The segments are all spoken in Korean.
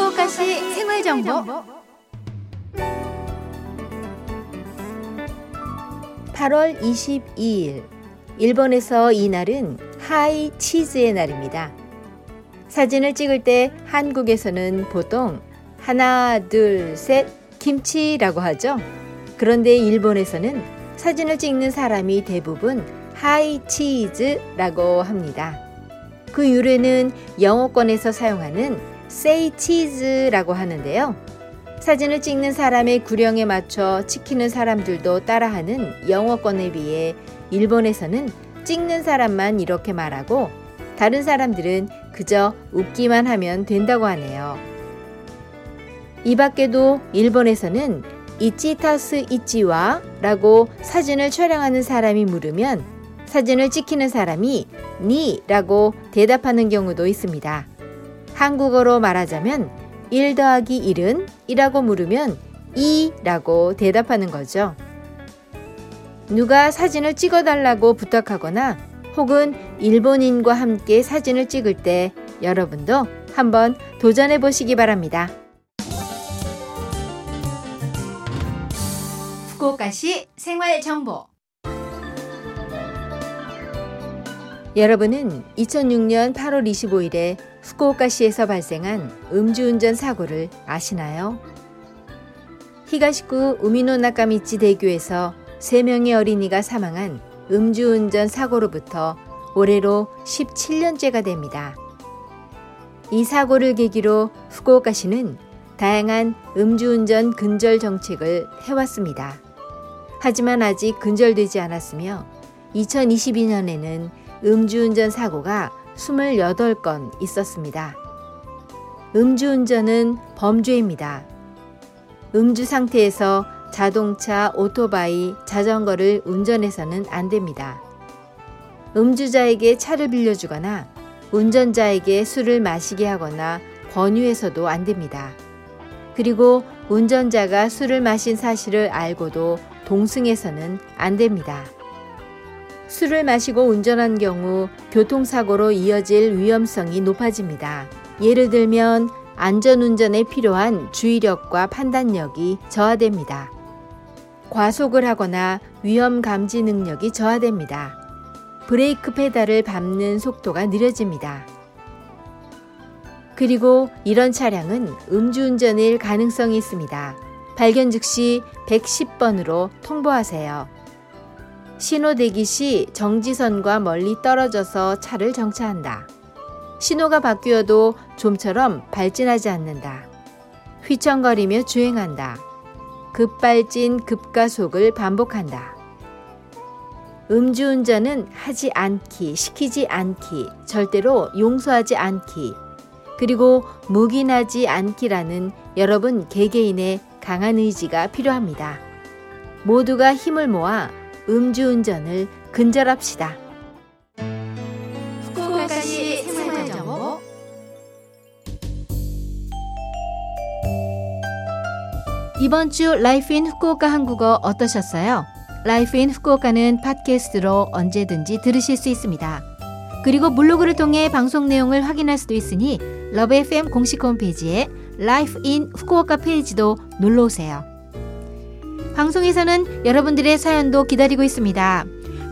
후쿠오카시 생활 정보 8월 22일 일본에서 이날은 하이 치즈의 날입니다. 사진을 찍을 때 한국에서는 보통 하나, 둘, 셋, 김치라고 하죠. 그런데 일본에서는 사진을 찍는 사람이 대부분 하이 치즈라고 합니다. 그 유래는 영어권에서 사용하는 say cheese라고 하는데요. 사진을 찍는 사람의 구령에 맞춰 지키는 사람들도 따라하는 영어권에 비해 일본에서는 찍는 사람만 이렇게 말하고 다른 사람들은 그저 웃기만 하면 된다고 하네요. 이 밖에도 일본에서는 이치타스 이치와 라고 사진을 촬영하는 사람이 물으면 사진을 찍히는 사람이 니 라고 대답하는 경우도 있습니다. 한국어로 말하자면 1 더하기 1은 이라고 물으면 2라고 대답하는 거죠. 누가 사진을 찍어달라고 부탁하거나 혹은 일본인과 함께 사진을 찍을 때 여러분도 한번 도전해 보시기 바랍니다. 후쿠오카시 생활 정보 여러분은 2006년 8월 25일에 후쿠오카시에서 발생한 음주운전 사고를 아시나요? 히가시쿠 우미노 나카미치 대교에서 3명의 어린이가 사망한 음주운전 사고로부터 올해로 17년째가 됩니다. 이 사고를 계기로 후쿠오카시는 다양한 음주운전 근절 정책을 해왔습니다. 하지만 아직 근절되지 않았으며 2022년에는 음주운전 사고가 28건 있었습니다. 음주운전은 범죄입니다. 음주 상태에서 자동차, 오토바이, 자전거를 운전해서는 안 됩니다. 음주자에게 차를 빌려주거나 운전자에게 술을 마시게 하거나 권유해서도 안 됩니다. 그리고 운전자가 술을 마신 사실을 알고도 동승해서는 안 됩니다. 술을 마시고 운전한 경우 교통사고로 이어질 위험성이 높아집니다. 예를 들면 안전운전에 필요한 주의력과 판단력이 저하됩니다. 과속을 하거나 위험 감지 능력이 저하됩니다. 브레이크 페달을 밟는 속도가 느려집니다. 그리고 이런 차량은 음주운전일 가능성이 있습니다. 발견 즉시 110번으로 통보하세요. 신호 대기 시 정지선과 멀리 떨어져서 차를 정차한다. 신호가 바뀌어도 좀처럼 발진하지 않는다. 휘청거리며 주행한다. 급발진, 급가속을 반복한다. 음주운전은 하지 않기, 시키지 않기, 절대로 용서하지 않기, 그리고 묵인하지 않기라는 여러분 개개인의 강한 의지가 필요합니다. 모두가 힘을 모아 음주운전을 근절합시다. 후쿠오카시 생활정보 이번 주 Life in Fukuoka 한국어 어떠셨어요? Life in Fukuoka는 팟캐스트로 언제든지 들으실 수 있습니다. 그리고 블로그를 통해 방송 내용을 확인할 수도 있으니 Love FM 공식 홈페이지에 Life in Fukuoka 페이지도 놀러 오세요. 방송에서는 여러분들의 사연도 기다리고 있습니다.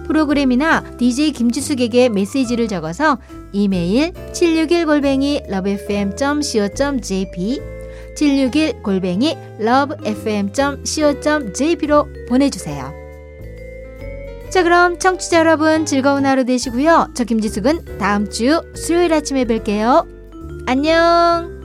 프로그램이나 DJ 김지숙에게 메시지를 적어서 이메일 761골뱅이 lovefm.co.jp 761골뱅이 lovefm.co.jp로 보내주세요. 자 그럼 청취자 여러분 즐거운 하루 되시고요. 저 김지숙은 다음 주 수요일 아침에 뵐게요. 안녕